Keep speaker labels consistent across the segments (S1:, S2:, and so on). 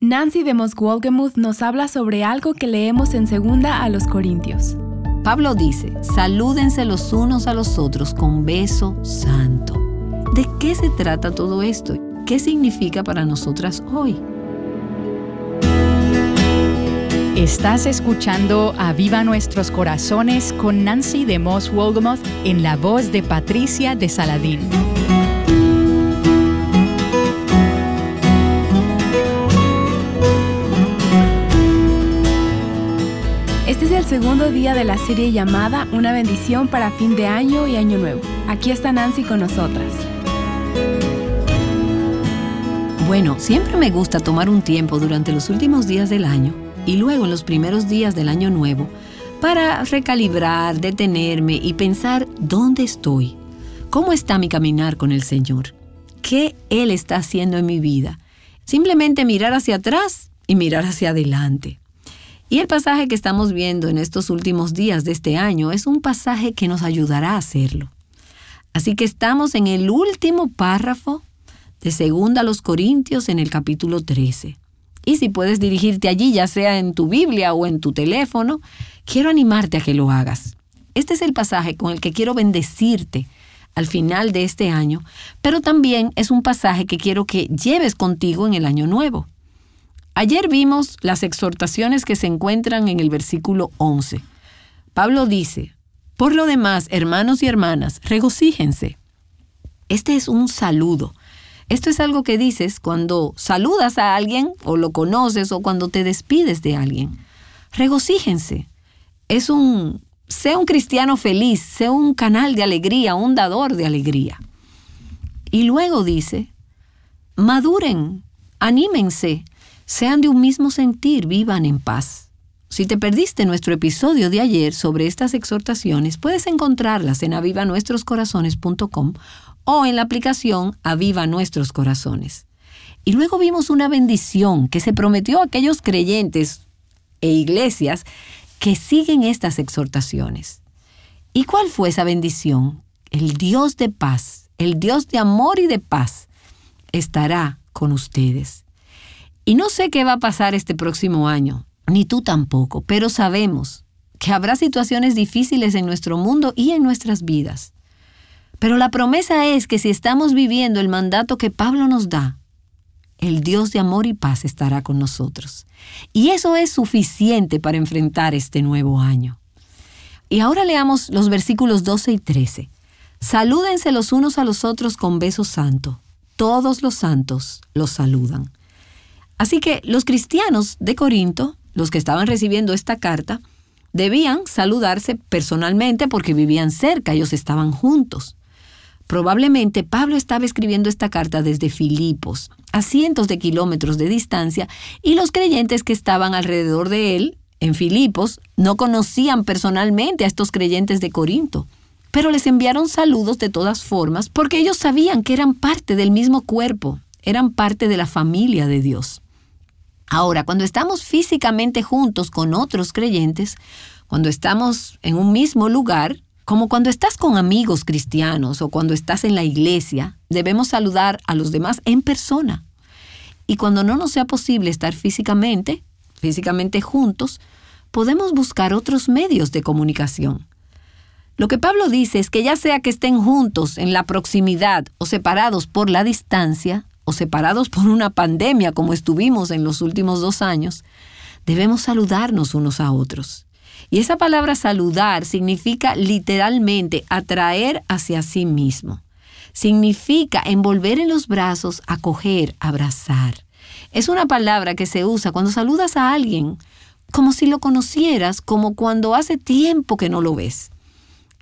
S1: Nancy de Moswolgemuth nos habla sobre algo que leemos en segunda a los Corintios.
S2: Pablo dice, salúdense los unos a los otros con beso santo. ¿De qué se trata todo esto? ¿Qué significa para nosotras hoy?
S3: Estás escuchando a Viva Nuestros Corazones con Nancy de Moss Wolgamoth en la voz de Patricia de Saladín.
S1: Segundo día de la serie llamada Una bendición para fin de año y año nuevo. Aquí está Nancy con nosotras.
S2: Bueno, siempre me gusta tomar un tiempo durante los últimos días del año y luego en los primeros días del año nuevo para recalibrar, detenerme y pensar dónde estoy, cómo está mi caminar con el Señor, qué Él está haciendo en mi vida. Simplemente mirar hacia atrás y mirar hacia adelante. Y el pasaje que estamos viendo en estos últimos días de este año es un pasaje que nos ayudará a hacerlo. Así que estamos en el último párrafo de Segunda los Corintios en el capítulo 13. Y si puedes dirigirte allí, ya sea en tu Biblia o en tu teléfono, quiero animarte a que lo hagas. Este es el pasaje con el que quiero bendecirte al final de este año, pero también es un pasaje que quiero que lleves contigo en el año nuevo. Ayer vimos las exhortaciones que se encuentran en el versículo 11. Pablo dice, por lo demás, hermanos y hermanas, regocíjense. Este es un saludo. Esto es algo que dices cuando saludas a alguien o lo conoces o cuando te despides de alguien. Regocíjense. Es un, sé un cristiano feliz, sé un canal de alegría, un dador de alegría. Y luego dice, maduren, anímense, sean de un mismo sentir, vivan en paz. Si te perdiste nuestro episodio de ayer sobre estas exhortaciones, puedes encontrarlas en avivanuestroscorazones.com o en la aplicación Aviva Nuestros Corazones. Y luego vimos una bendición que se prometió a aquellos creyentes e iglesias que siguen estas exhortaciones. ¿Y cuál fue esa bendición? El Dios de paz, el Dios de amor y de paz, estará con ustedes. Y no sé qué va a pasar este próximo año, ni tú tampoco, pero sabemos que habrá situaciones difíciles en nuestro mundo y en nuestras vidas. Pero la promesa es que si estamos viviendo el mandato que Pablo nos da, el Dios de amor y paz estará con nosotros. Y eso es suficiente para enfrentar este nuevo año. Y ahora leamos los versículos 12 y 13. Salúdense los unos a los otros con beso santo. Todos los santos los saludan. Así que los cristianos de Corinto, los que estaban recibiendo esta carta, debían saludarse personalmente porque vivían cerca, ellos estaban juntos. Probablemente Pablo estaba escribiendo esta carta desde Filipos, a cientos de kilómetros de distancia, y los creyentes que estaban alrededor de él, en Filipos, no conocían personalmente a estos creyentes de Corinto, pero les enviaron saludos de todas formas porque ellos sabían que eran parte del mismo cuerpo, eran parte de la familia de Dios. Ahora, cuando estamos físicamente juntos con otros creyentes, cuando estamos en un mismo lugar, como cuando estás con amigos cristianos o cuando estás en la iglesia, debemos saludar a los demás en persona. Y cuando no nos sea posible estar físicamente, físicamente juntos, podemos buscar otros medios de comunicación. Lo que Pablo dice es que ya sea que estén juntos en la proximidad o separados por la distancia, o separados por una pandemia como estuvimos en los últimos dos años, debemos saludarnos unos a otros. Y esa palabra saludar significa literalmente atraer hacia sí mismo. Significa envolver en los brazos, acoger, abrazar. Es una palabra que se usa cuando saludas a alguien, como si lo conocieras, como cuando hace tiempo que no lo ves.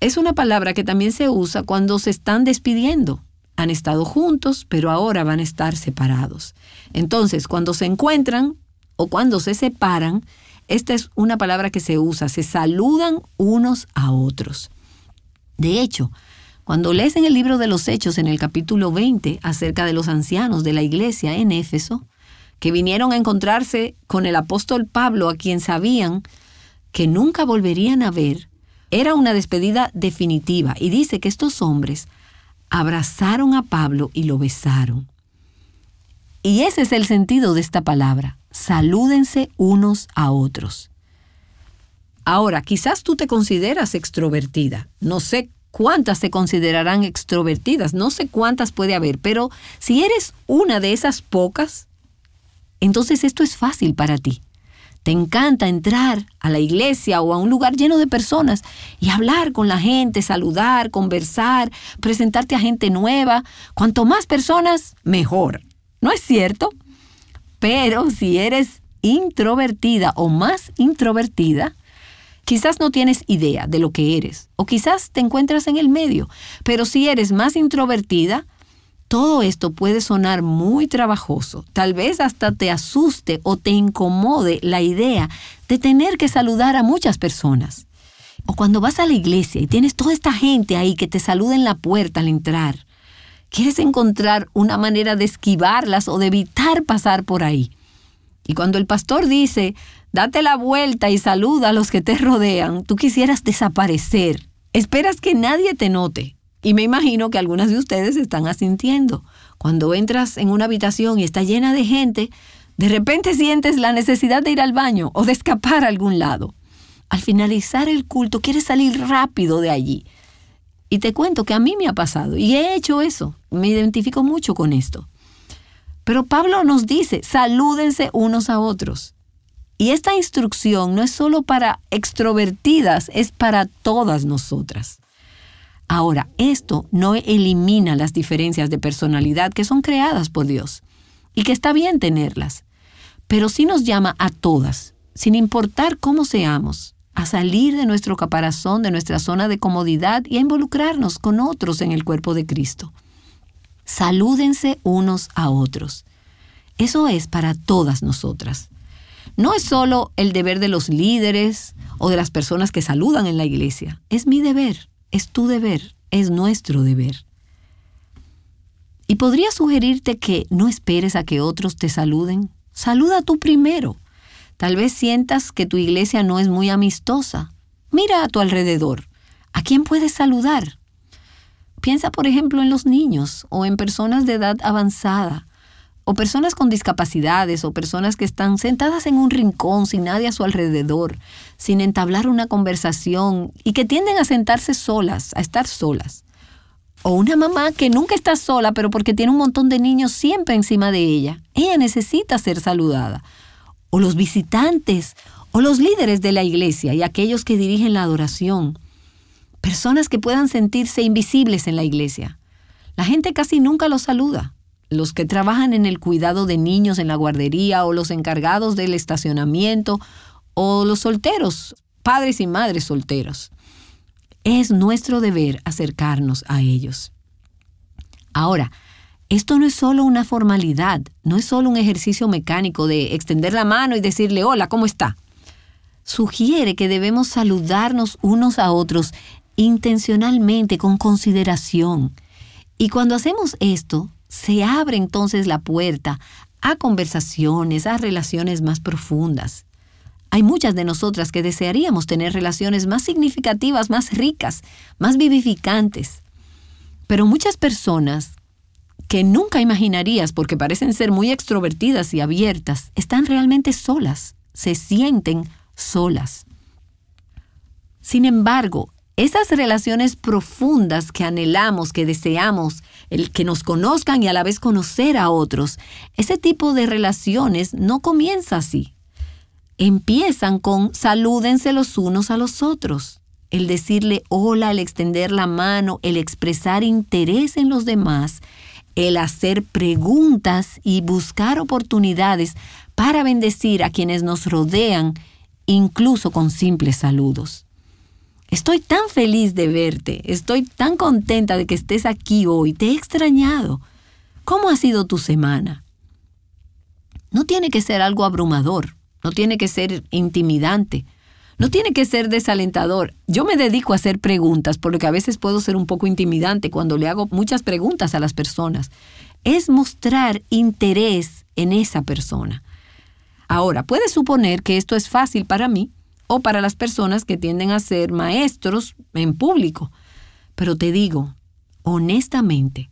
S2: Es una palabra que también se usa cuando se están despidiendo. Han estado juntos, pero ahora van a estar separados. Entonces, cuando se encuentran o cuando se separan, esta es una palabra que se usa, se saludan unos a otros. De hecho, cuando lees en el libro de los Hechos en el capítulo 20 acerca de los ancianos de la iglesia en Éfeso, que vinieron a encontrarse con el apóstol Pablo a quien sabían que nunca volverían a ver, era una despedida definitiva y dice que estos hombres abrazaron a Pablo y lo besaron. Y ese es el sentido de esta palabra, salúdense unos a otros. Ahora, quizás tú te consideras extrovertida. No sé cuántas se considerarán extrovertidas, no sé cuántas puede haber, pero si eres una de esas pocas, entonces esto es fácil para ti. Te encanta entrar a la iglesia o a un lugar lleno de personas y hablar con la gente, saludar, conversar, presentarte a gente nueva. Cuanto más personas, mejor. ¿No es cierto? Pero si eres introvertida o más introvertida, quizás no tienes idea de lo que eres o quizás te encuentras en el medio. Pero si eres más introvertida, todo esto puede sonar muy trabajoso. Tal vez hasta te asuste o te incomode la idea de tener que saludar a muchas personas. O cuando vas a la iglesia y tienes toda esta gente ahí que te saluda en la puerta al entrar Quieres encontrar una manera de esquivarlas o de evitar pasar por ahí. Y cuando el pastor dice, date la vuelta y saluda a los que te rodean, tú quisieras desaparecer. Esperas que nadie te note. Y me imagino que algunas de ustedes están asintiendo. Cuando entras en una habitación y está llena de gente, de repente sientes la necesidad de ir al baño o de escapar a algún lado. Al finalizar el culto quieres salir rápido de allí. Y te cuento que a mí me ha pasado y he hecho eso. Me identifico mucho con esto. Pero Pablo nos dice, salúdense unos a otros. Y esta instrucción no es solo para extrovertidas, es para todas nosotras. Ahora, esto no elimina las diferencias de personalidad que son creadas por Dios y que está bien tenerlas, pero sí nos llama a todas, sin importar cómo seamos, a salir de nuestro caparazón, de nuestra zona de comodidad y a involucrarnos con otros en el cuerpo de Cristo. Salúdense unos a otros. Eso es para todas nosotras. No es solo el deber de los líderes o de las personas que saludan en la iglesia. Es mi deber, es tu deber, es nuestro deber. Y podría sugerirte que no esperes a que otros te saluden. Saluda tú primero. Tal vez sientas que tu iglesia no es muy amistosa. Mira a tu alrededor. ¿A quién puedes saludar? Piensa, por ejemplo, en los niños o en personas de edad avanzada, o personas con discapacidades, o personas que están sentadas en un rincón sin nadie a su alrededor, sin entablar una conversación y que tienden a sentarse solas, a estar solas. O una mamá que nunca está sola, pero porque tiene un montón de niños siempre encima de ella. Ella necesita ser saludada o los visitantes, o los líderes de la iglesia y aquellos que dirigen la adoración. Personas que puedan sentirse invisibles en la iglesia. La gente casi nunca los saluda. Los que trabajan en el cuidado de niños en la guardería o los encargados del estacionamiento o los solteros, padres y madres solteros. Es nuestro deber acercarnos a ellos. Ahora, esto no es solo una formalidad, no es solo un ejercicio mecánico de extender la mano y decirle hola, ¿cómo está? Sugiere que debemos saludarnos unos a otros intencionalmente, con consideración. Y cuando hacemos esto, se abre entonces la puerta a conversaciones, a relaciones más profundas. Hay muchas de nosotras que desearíamos tener relaciones más significativas, más ricas, más vivificantes. Pero muchas personas que nunca imaginarías porque parecen ser muy extrovertidas y abiertas, están realmente solas, se sienten solas. Sin embargo, esas relaciones profundas que anhelamos, que deseamos, el que nos conozcan y a la vez conocer a otros. Ese tipo de relaciones no comienza así. Empiezan con salúdense los unos a los otros. El decirle hola, el extender la mano, el expresar interés en los demás, el hacer preguntas y buscar oportunidades para bendecir a quienes nos rodean, incluso con simples saludos. Estoy tan feliz de verte, estoy tan contenta de que estés aquí hoy, te he extrañado. ¿Cómo ha sido tu semana? No tiene que ser algo abrumador, no tiene que ser intimidante, no tiene que ser desalentador. Yo me dedico a hacer preguntas, por lo que a veces puedo ser un poco intimidante cuando le hago muchas preguntas a las personas. Es mostrar interés en esa persona. Ahora, puedes suponer que esto es fácil para mí, o para las personas que tienden a ser maestros en público. Pero te digo, honestamente,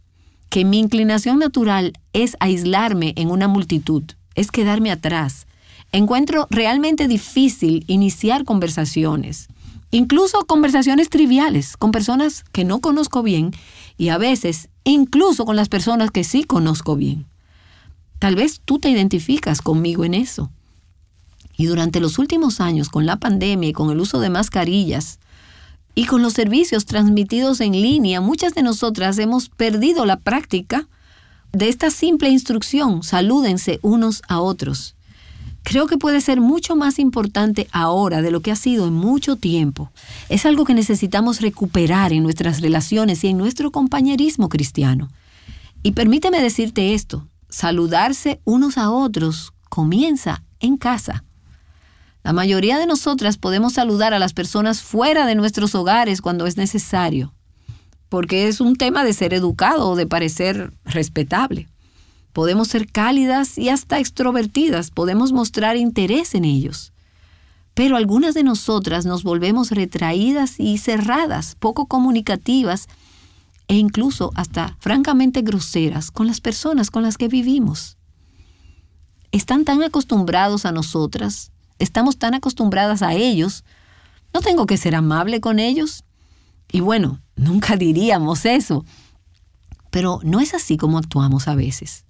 S2: que mi inclinación natural es aislarme en una multitud, es quedarme atrás. Encuentro realmente difícil iniciar conversaciones, incluso conversaciones triviales con personas que no conozco bien y a veces incluso con las personas que sí conozco bien. Tal vez tú te identificas conmigo en eso. Y durante los últimos años, con la pandemia y con el uso de mascarillas y con los servicios transmitidos en línea, muchas de nosotras hemos perdido la práctica de esta simple instrucción, salúdense unos a otros. Creo que puede ser mucho más importante ahora de lo que ha sido en mucho tiempo. Es algo que necesitamos recuperar en nuestras relaciones y en nuestro compañerismo cristiano. Y permíteme decirte esto, saludarse unos a otros comienza en casa. La mayoría de nosotras podemos saludar a las personas fuera de nuestros hogares cuando es necesario, porque es un tema de ser educado o de parecer respetable. Podemos ser cálidas y hasta extrovertidas, podemos mostrar interés en ellos. Pero algunas de nosotras nos volvemos retraídas y cerradas, poco comunicativas e incluso hasta francamente groseras con las personas con las que vivimos. Están tan acostumbrados a nosotras estamos tan acostumbradas a ellos, no tengo que ser amable con ellos. Y bueno, nunca diríamos eso, pero no es así como actuamos a veces.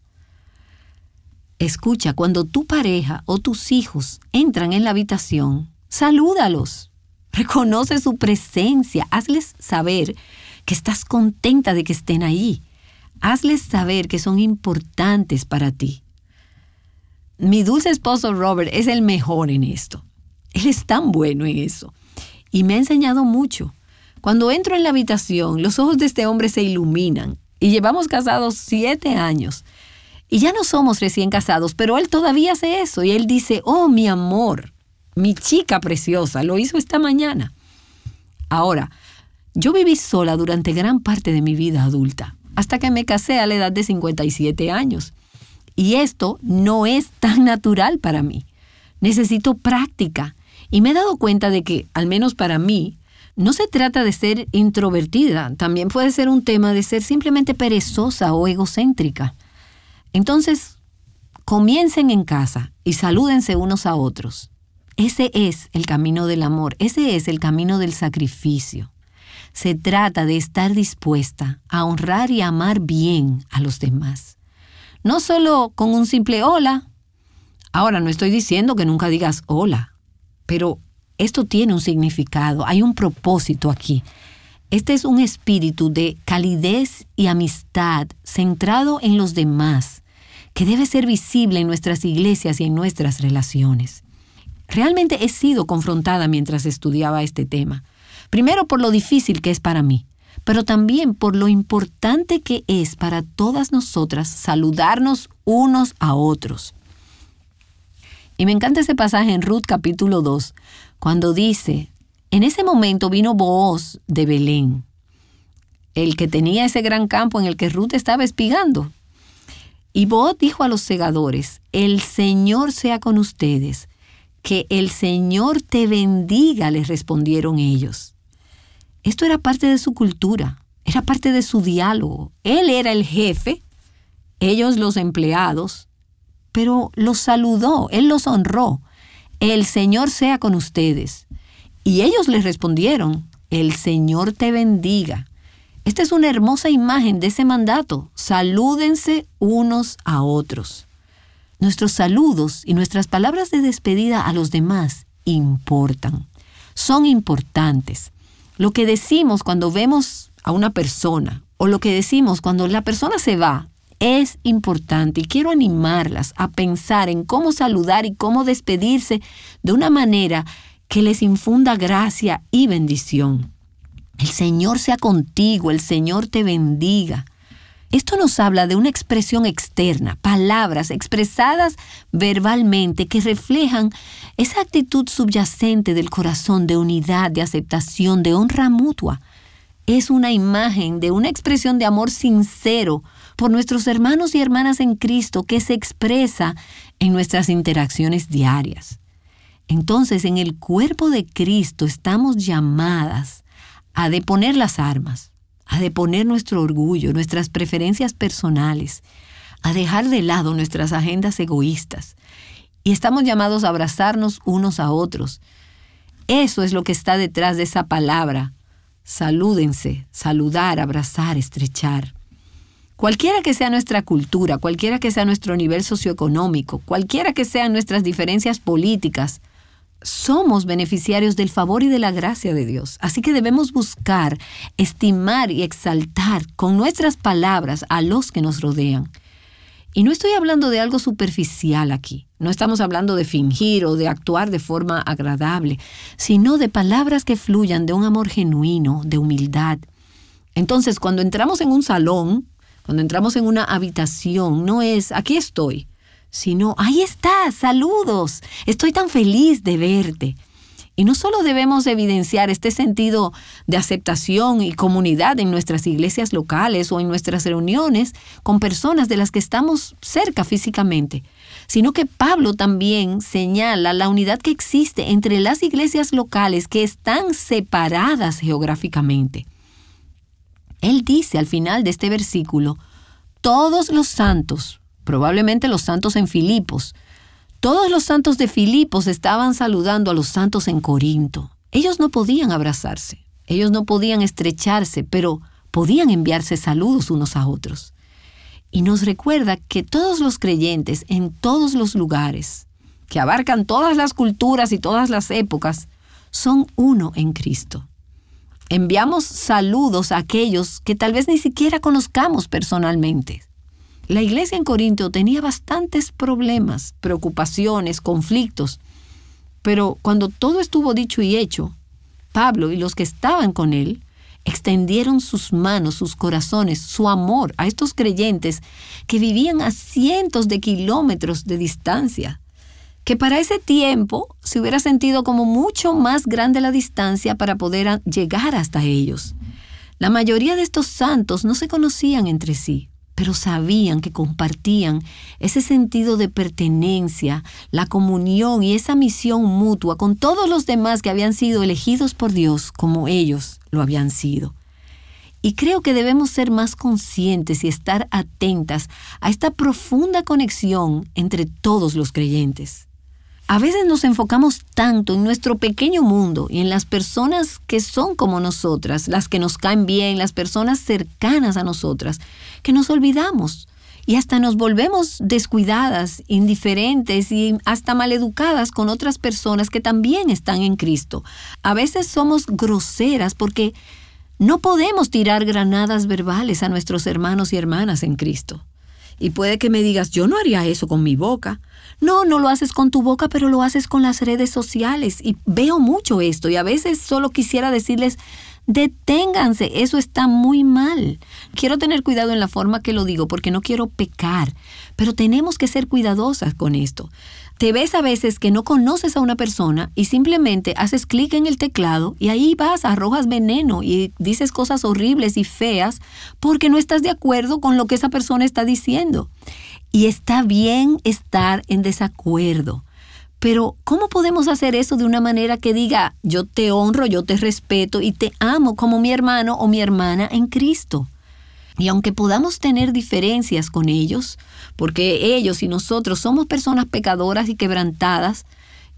S2: Escucha, cuando tu pareja o tus hijos entran en la habitación, salúdalos, reconoce su presencia, hazles saber que estás contenta de que estén ahí, hazles saber que son importantes para ti. Mi dulce esposo Robert es el mejor en esto. Él es tan bueno en eso. Y me ha enseñado mucho. Cuando entro en la habitación, los ojos de este hombre se iluminan. Y llevamos casados siete años. Y ya no somos recién casados, pero él todavía hace eso. Y él dice, oh, mi amor, mi chica preciosa, lo hizo esta mañana. Ahora, yo viví sola durante gran parte de mi vida adulta, hasta que me casé a la edad de 57 años. Y esto no es tan natural para mí. Necesito práctica. Y me he dado cuenta de que, al menos para mí, no se trata de ser introvertida, también puede ser un tema de ser simplemente perezosa o egocéntrica. Entonces, comiencen en casa y salúdense unos a otros. Ese es el camino del amor, ese es el camino del sacrificio. Se trata de estar dispuesta a honrar y amar bien a los demás no solo con un simple hola. Ahora, no estoy diciendo que nunca digas hola, pero esto tiene un significado, hay un propósito aquí. Este es un espíritu de calidez y amistad centrado en los demás, que debe ser visible en nuestras iglesias y en nuestras relaciones. Realmente he sido confrontada mientras estudiaba este tema. Primero por lo difícil que es para mí pero también por lo importante que es para todas nosotras saludarnos unos a otros. Y me encanta ese pasaje en Ruth capítulo 2, cuando dice, en ese momento vino Booz de Belén, el que tenía ese gran campo en el que Ruth estaba espigando. Y Booz dijo a los segadores, el Señor sea con ustedes, que el Señor te bendiga, les respondieron ellos. Esto era parte de su cultura, era parte de su diálogo. Él era el jefe, ellos los empleados, pero los saludó, él los honró. El Señor sea con ustedes. Y ellos le respondieron, el Señor te bendiga. Esta es una hermosa imagen de ese mandato. Salúdense unos a otros. Nuestros saludos y nuestras palabras de despedida a los demás importan. Son importantes. Lo que decimos cuando vemos a una persona o lo que decimos cuando la persona se va es importante y quiero animarlas a pensar en cómo saludar y cómo despedirse de una manera que les infunda gracia y bendición. El Señor sea contigo, el Señor te bendiga. Esto nos habla de una expresión externa, palabras expresadas verbalmente que reflejan esa actitud subyacente del corazón de unidad, de aceptación, de honra mutua. Es una imagen de una expresión de amor sincero por nuestros hermanos y hermanas en Cristo que se expresa en nuestras interacciones diarias. Entonces, en el cuerpo de Cristo estamos llamadas a deponer las armas, a deponer nuestro orgullo, nuestras preferencias personales, a dejar de lado nuestras agendas egoístas. Y estamos llamados a abrazarnos unos a otros. Eso es lo que está detrás de esa palabra. Salúdense, saludar, abrazar, estrechar. Cualquiera que sea nuestra cultura, cualquiera que sea nuestro nivel socioeconómico, cualquiera que sean nuestras diferencias políticas, somos beneficiarios del favor y de la gracia de Dios. Así que debemos buscar, estimar y exaltar con nuestras palabras a los que nos rodean. Y no estoy hablando de algo superficial aquí, no estamos hablando de fingir o de actuar de forma agradable, sino de palabras que fluyan de un amor genuino, de humildad. Entonces, cuando entramos en un salón, cuando entramos en una habitación, no es, aquí estoy, sino, ahí estás, saludos, estoy tan feliz de verte. Y no solo debemos evidenciar este sentido de aceptación y comunidad en nuestras iglesias locales o en nuestras reuniones con personas de las que estamos cerca físicamente, sino que Pablo también señala la unidad que existe entre las iglesias locales que están separadas geográficamente. Él dice al final de este versículo, todos los santos, probablemente los santos en Filipos. Todos los santos de Filipos estaban saludando a los santos en Corinto. Ellos no podían abrazarse, ellos no podían estrecharse, pero podían enviarse saludos unos a otros. Y nos recuerda que todos los creyentes en todos los lugares, que abarcan todas las culturas y todas las épocas, son uno en Cristo. Enviamos saludos a aquellos que tal vez ni siquiera conozcamos personalmente. La iglesia en Corinto tenía bastantes problemas, preocupaciones, conflictos, pero cuando todo estuvo dicho y hecho, Pablo y los que estaban con él extendieron sus manos, sus corazones, su amor a estos creyentes que vivían a cientos de kilómetros de distancia, que para ese tiempo se hubiera sentido como mucho más grande la distancia para poder llegar hasta ellos. La mayoría de estos santos no se conocían entre sí, pero sabían que compartían ese sentido de pertenencia, la comunión y esa misión mutua con todos los demás que habían sido elegidos por Dios como ellos lo habían sido. Y creo que debemos ser más conscientes y estar atentas a esta profunda conexión entre todos los creyentes. A veces nos enfocamos tanto en nuestro pequeño mundo y en las personas que son como nosotras, las que nos caen bien, las personas cercanas a nosotras, que nos olvidamos y hasta nos volvemos descuidadas, indiferentes y hasta maleducadas con otras personas que también están en Cristo. A veces somos groseras porque no podemos tirar granadas verbales a nuestros hermanos y hermanas en Cristo. Y puede que me digas, yo no haría eso con mi boca. No, no lo haces con tu boca, pero lo haces con las redes sociales. Y veo mucho esto y a veces solo quisiera decirles, deténganse, eso está muy mal. Quiero tener cuidado en la forma que lo digo porque no quiero pecar, pero tenemos que ser cuidadosas con esto. Te ves a veces que no conoces a una persona y simplemente haces clic en el teclado y ahí vas, arrojas veneno y dices cosas horribles y feas porque no estás de acuerdo con lo que esa persona está diciendo. Y está bien estar en desacuerdo. Pero ¿cómo podemos hacer eso de una manera que diga, yo te honro, yo te respeto y te amo como mi hermano o mi hermana en Cristo? Y aunque podamos tener diferencias con ellos, porque ellos y nosotros somos personas pecadoras y quebrantadas,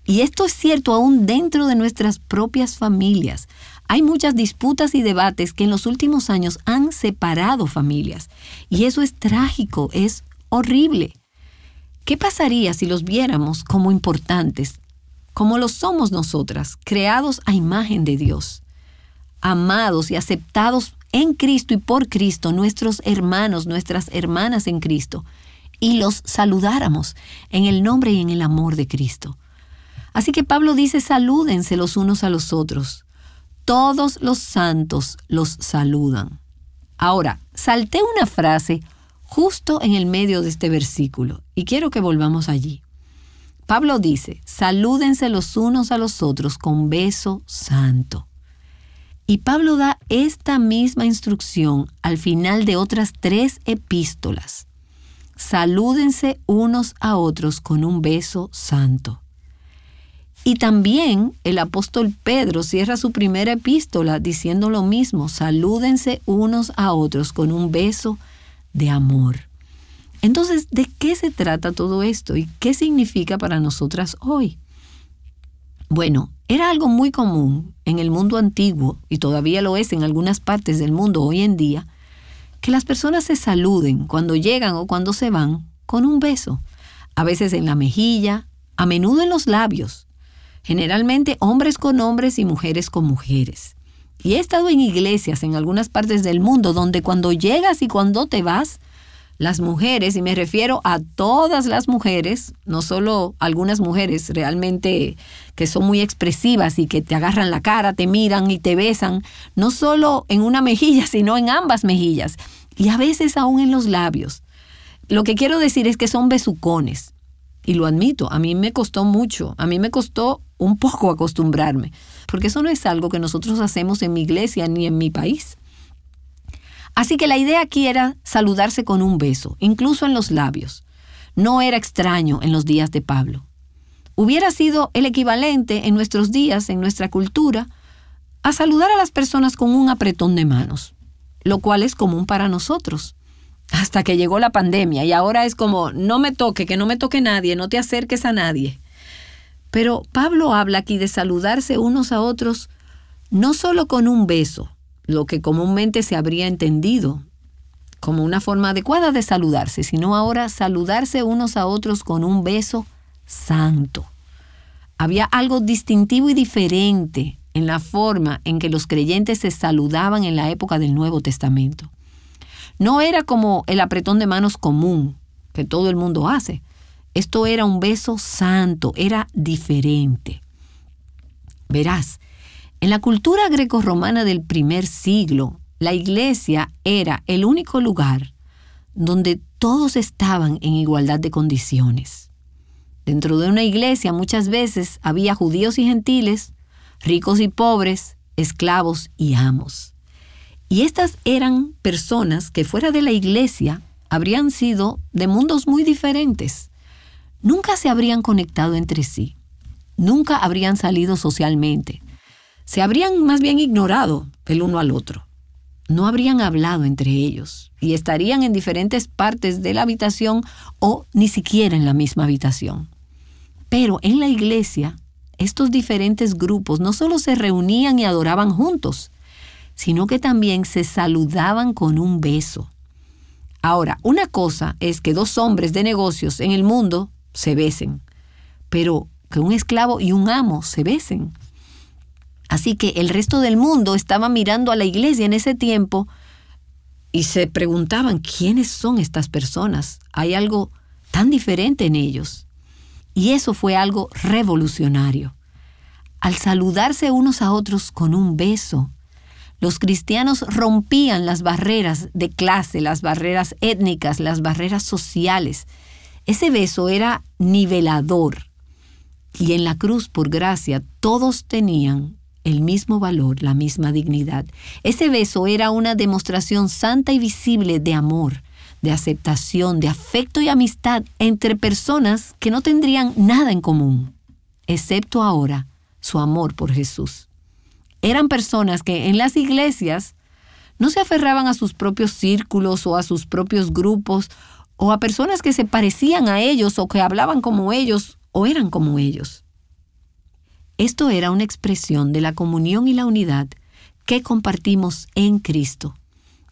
S2: y esto es cierto aún dentro de nuestras propias familias, Hay muchas disputas y debates que en los últimos años han separado familias. Y eso es trágico, es horrible. ¿Qué pasaría si los viéramos como importantes, como lo somos nosotras, creados a imagen de Dios, amados y aceptados en Cristo y por Cristo, nuestros hermanos, nuestras hermanas en Cristo, y los saludáramos en el nombre y en el amor de Cristo? Así que Pablo dice, salúdense los unos a los otros. Todos los santos los saludan. Ahora, salté una frase justo en el medio de este versículo y quiero que volvamos allí. Pablo dice, salúdense los unos a los otros con beso santo. Y Pablo da esta misma instrucción al final de otras tres epístolas. Salúdense unos a otros con un beso santo. Y también el apóstol Pedro cierra su primera epístola diciendo lo mismo, salúdense unos a otros con un beso de amor. Entonces, ¿de qué se trata todo esto y qué significa para nosotras hoy? Bueno, era algo muy común en el mundo antiguo, y todavía lo es en algunas partes del mundo hoy en día, que las personas se saluden cuando llegan o cuando se van con un beso, a veces en la mejilla, a menudo en los labios, generalmente hombres con hombres y mujeres con mujeres. Y he estado en iglesias en algunas partes del mundo donde cuando llegas y cuando te vas, las mujeres, y me refiero a todas las mujeres, no solo algunas mujeres realmente que son muy expresivas y que te agarran la cara, te miran y te besan, no solo en una mejilla, sino en ambas mejillas, y a veces aún en los labios. Lo que quiero decir es que son besucones, y lo admito, a mí me costó mucho, a mí me costó un poco acostumbrarme, porque eso no es algo que nosotros hacemos en mi iglesia ni en mi país. Así que la idea aquí era saludarse con un beso, incluso en los labios. No era extraño en los días de Pablo. Hubiera sido el equivalente en nuestros días, en nuestra cultura, a saludar a las personas con un apretón de manos, lo cual es común para nosotros hasta que llegó la pandemia y ahora es como, no me toque, que no me toque nadie, no te acerques a nadie. Pero Pablo habla aquí de saludarse unos a otros no solo con un beso, lo que comúnmente se habría entendido como una forma adecuada de saludarse, sino ahora saludarse unos a otros con un beso santo. Había algo distintivo y diferente en la forma en que los creyentes se saludaban en la época del Nuevo Testamento. No era como el apretón de manos común que todo el mundo hace. Esto era un beso santo, era diferente. Verás, en la cultura grecorromana del primer siglo, la iglesia era el único lugar donde todos estaban en igualdad de condiciones. Dentro de una iglesia muchas veces había judíos y gentiles, ricos y pobres, esclavos y amos. Y estas eran personas que fuera de la iglesia habrían sido de mundos muy diferentes. Nunca se habrían conectado entre sí. Nunca habrían salido socialmente. Se habrían más bien ignorado el uno al otro. No habrían hablado entre ellos y estarían en diferentes partes de la habitación o ni siquiera en la misma habitación. Pero en la iglesia, estos diferentes grupos no solo se reunían y adoraban juntos, sino que también se saludaban con un beso. Ahora, una cosa es que dos hombres de negocios en el mundo se besen, pero que un esclavo y un amo se besen. Así que el resto del mundo estaba mirando a la iglesia en ese tiempo y se preguntaban, ¿quiénes son estas personas? Hay algo tan diferente en ellos. Y eso fue algo revolucionario. Al saludarse unos a otros con un beso, los cristianos rompían las barreras de clase, las barreras étnicas, las barreras sociales. Ese beso era nivelador. Y en la cruz, por gracia, todos tenían el mismo valor, la misma dignidad. Ese beso era una demostración santa y visible de amor, de aceptación, de afecto y amistad entre personas que no tendrían nada en común, excepto ahora su amor por Jesús eran personas que en las iglesias no se aferraban a sus propios círculos o a sus propios grupos o a personas que se parecían a ellos o que hablaban como ellos o eran como ellos. Esto era una expresión de la comunión y la unidad que compartimos en Cristo.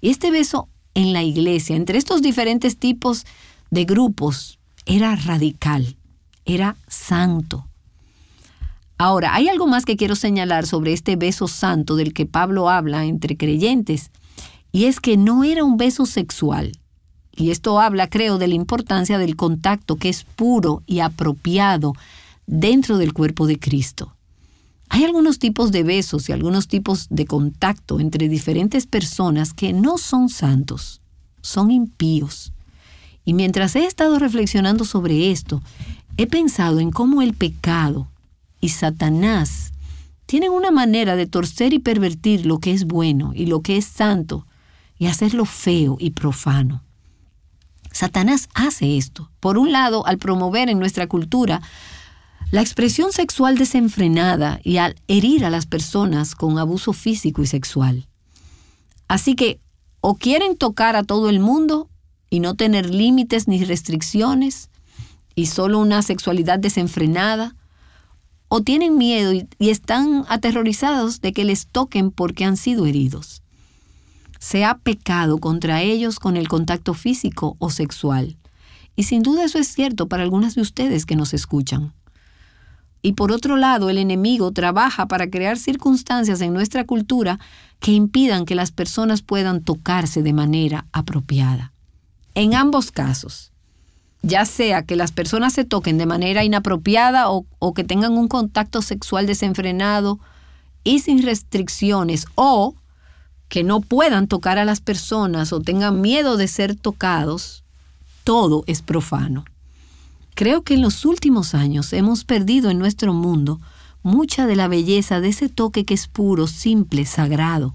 S2: Y este beso en la iglesia, entre estos diferentes tipos de grupos, era radical, era santo. Ahora, hay algo más que quiero señalar sobre este beso santo del que Pablo habla entre creyentes, y es que no era un beso sexual. Y esto habla, creo, de la importancia del contacto que es puro y apropiado dentro del cuerpo de Cristo. Hay algunos tipos de besos y algunos tipos de contacto entre diferentes personas que no son santos, son impíos. Y mientras he estado reflexionando sobre esto, he pensado en cómo el pecado y Satanás tienen una manera de torcer y pervertir lo que es bueno y lo que es santo y hacerlo feo y profano. Satanás hace esto, por un lado, al promover en nuestra cultura la expresión sexual desenfrenada y al herir a las personas con abuso físico y sexual. Así que o quieren tocar a todo el mundo y no tener límites ni restricciones y solo una sexualidad desenfrenada, o tienen miedo y, están aterrorizados de que les toquen porque han sido heridos se ha pecado contra ellos con el contacto físico o sexual. Y sin duda eso es cierto para algunas de ustedes que nos escuchan. Y por otro lado, el enemigo trabaja para crear circunstancias en nuestra cultura que impidan que las personas puedan tocarse de manera apropiada. En ambos casos, ya sea que las personas se toquen de manera inapropiada o, que tengan un contacto sexual desenfrenado y sin restricciones, o que no puedan tocar a las personas o tengan miedo de ser tocados, todo es profano. Creo que en los últimos años hemos perdido en nuestro mundo mucha de la belleza de ese toque que es puro, simple, sagrado.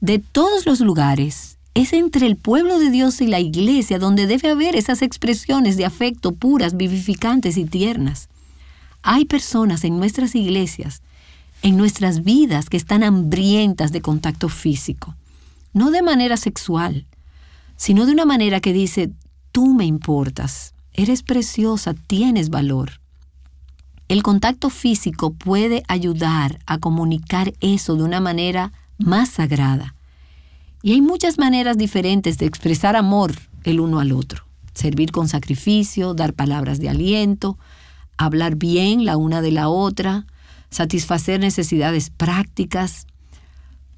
S2: De todos los lugares, es entre el pueblo de Dios y la iglesia donde debe haber esas expresiones de afecto puras, vivificantes y tiernas. Hay personas en nuestras iglesias en nuestras vidas que están hambrientas de contacto físico. No de manera sexual, sino de una manera que dice, tú me importas, eres preciosa, tienes valor. El contacto físico puede ayudar a comunicar eso de una manera más sagrada. Y hay muchas maneras diferentes de expresar amor el uno al otro. Servir con sacrificio, dar palabras de aliento, hablar bien la una de la otra, satisfacer necesidades prácticas.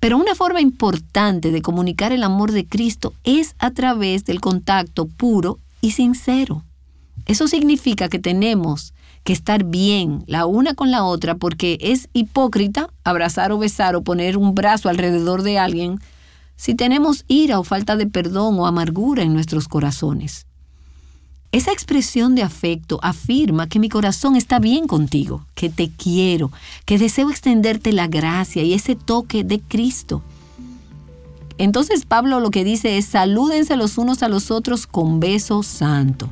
S2: Pero una forma importante de comunicar el amor de Cristo es a través del contacto puro y sincero. Eso significa que tenemos que estar bien la una con la otra porque es hipócrita abrazar o besar o poner un brazo alrededor de alguien si tenemos ira o falta de perdón o amargura en nuestros corazones. Esa expresión de afecto afirma que mi corazón está bien contigo, que te quiero, que deseo extenderte la gracia y ese toque de Cristo. Entonces Pablo lo que dice es salúdense los unos a los otros con beso santo.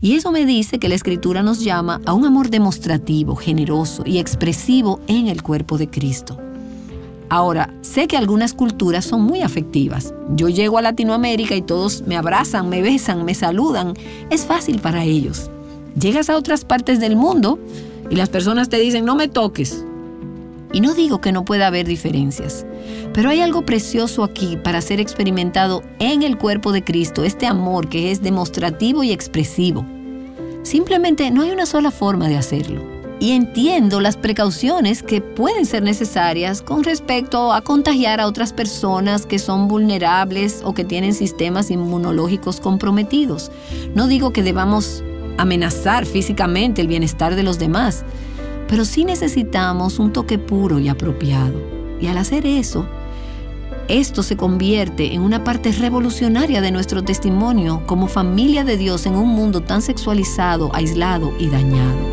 S2: Y eso me dice que la escritura nos llama a un amor demostrativo, generoso y expresivo en el cuerpo de Cristo. Ahora, sé que algunas culturas son muy afectivas. Yo llego a Latinoamérica y todos me abrazan, me besan, me saludan. Es fácil para ellos. Llegas a otras partes del mundo y las personas te dicen, no me toques. Y no digo que no pueda haber diferencias, pero hay algo precioso aquí para ser experimentado en el cuerpo de Cristo, este amor que es demostrativo y expresivo. Simplemente no hay una sola forma de hacerlo y entiendo las precauciones que pueden ser necesarias con respecto a contagiar a otras personas que son vulnerables o que tienen sistemas inmunológicos comprometidos. No digo que debamos amenazar físicamente el bienestar de los demás, pero sí necesitamos un toque puro y apropiado. Y al hacer eso, esto se convierte en una parte revolucionaria de nuestro testimonio como familia de Dios en un mundo tan sexualizado, aislado y dañado.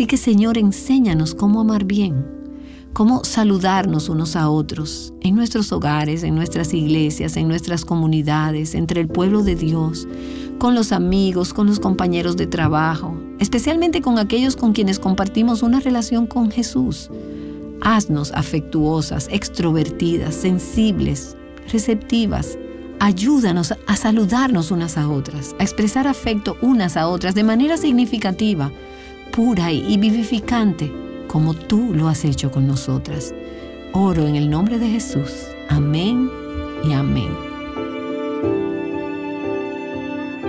S2: Así que Señor, enséñanos cómo amar bien, cómo saludarnos unos a otros, en nuestros hogares, en nuestras iglesias, en nuestras comunidades, entre el pueblo de Dios, con los amigos, con los compañeros de trabajo, especialmente con aquellos con quienes compartimos una relación con Jesús. Haznos afectuosas, extrovertidas, sensibles, receptivas. Ayúdanos a saludarnos unas a otras, a expresar afecto unas a otras de manera significativa pura y vivificante, como tú lo has hecho con nosotras. Oro en el nombre de Jesús. Amén y amén.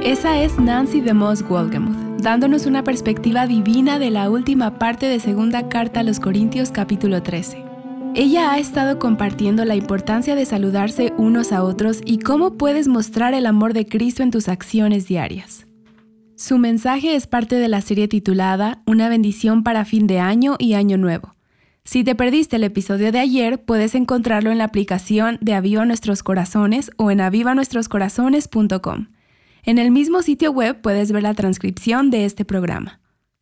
S1: Esa es Nancy DeMoss Wolgemuth, dándonos una perspectiva divina de la última parte de segunda carta a los Corintios capítulo 13. Ella ha estado compartiendo la importancia de saludarse unos a otros y cómo puedes mostrar el amor de Cristo en tus acciones diarias. Su mensaje es parte de la serie titulada Una bendición para fin de año y año nuevo. Si te perdiste el episodio de ayer, puedes encontrarlo en la aplicación de Aviva Nuestros Corazones o en avivanuestroscorazones.com. En el mismo sitio web puedes ver la transcripción de este programa.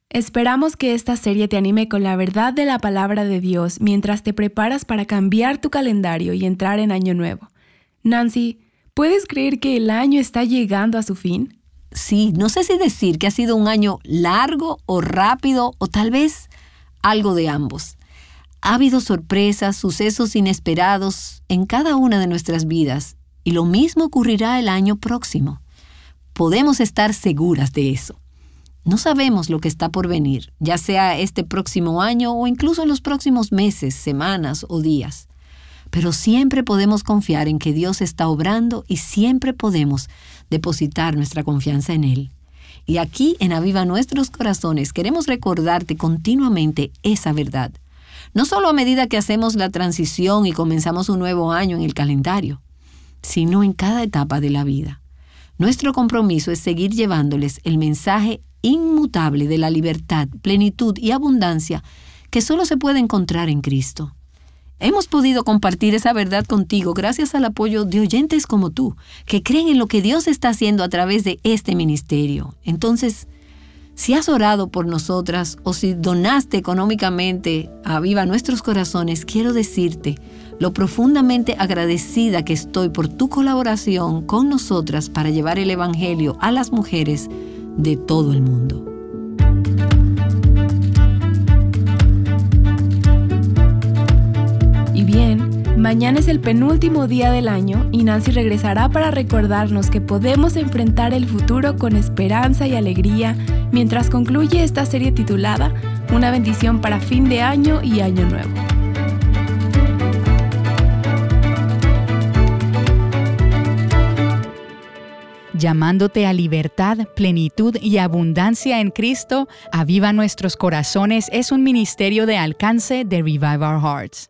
S1: Esperamos que esta serie te anime con la verdad de la palabra de Dios mientras te preparas para cambiar tu calendario y entrar en año nuevo. Nancy, ¿puedes creer que el año está llegando a su fin?
S2: Sí, no sé si decir que ha sido un año largo o rápido o tal vez algo de ambos. Ha habido sorpresas, sucesos inesperados en cada una de nuestras vidas y lo mismo ocurrirá el año próximo podemos estar seguras de eso. No sabemos lo que está por venir, ya sea este próximo año o incluso en los próximos meses, semanas o días. Pero siempre podemos confiar en que Dios está obrando y siempre podemos depositar nuestra confianza en Él. Y aquí en Aviva Nuestros Corazones queremos recordarte continuamente esa verdad. No solo a medida que hacemos la transición y comenzamos un nuevo año en el calendario, sino en cada etapa de la vida. Nuestro compromiso es seguir llevándoles el mensaje inmutable de la libertad, plenitud y abundancia que solo se puede encontrar en Cristo. Hemos podido compartir esa verdad contigo gracias al apoyo de oyentes como tú, que creen en lo que Dios está haciendo a través de este ministerio. Entonces, si has orado por nosotras o si donaste económicamente a Viva Nuestros Corazones, quiero decirte lo profundamente agradecida que estoy por tu colaboración con nosotras para llevar el Evangelio a las mujeres de todo el mundo.
S1: Mañana es el penúltimo día del año y Nancy regresará para recordarnos que podemos enfrentar el futuro con esperanza y alegría mientras concluye esta serie titulada Una bendición para fin de año y año nuevo.
S3: llamándote a libertad, plenitud y abundancia en Cristo, Aviva Nuestros Corazones es un ministerio de alcance de Revive Our Hearts.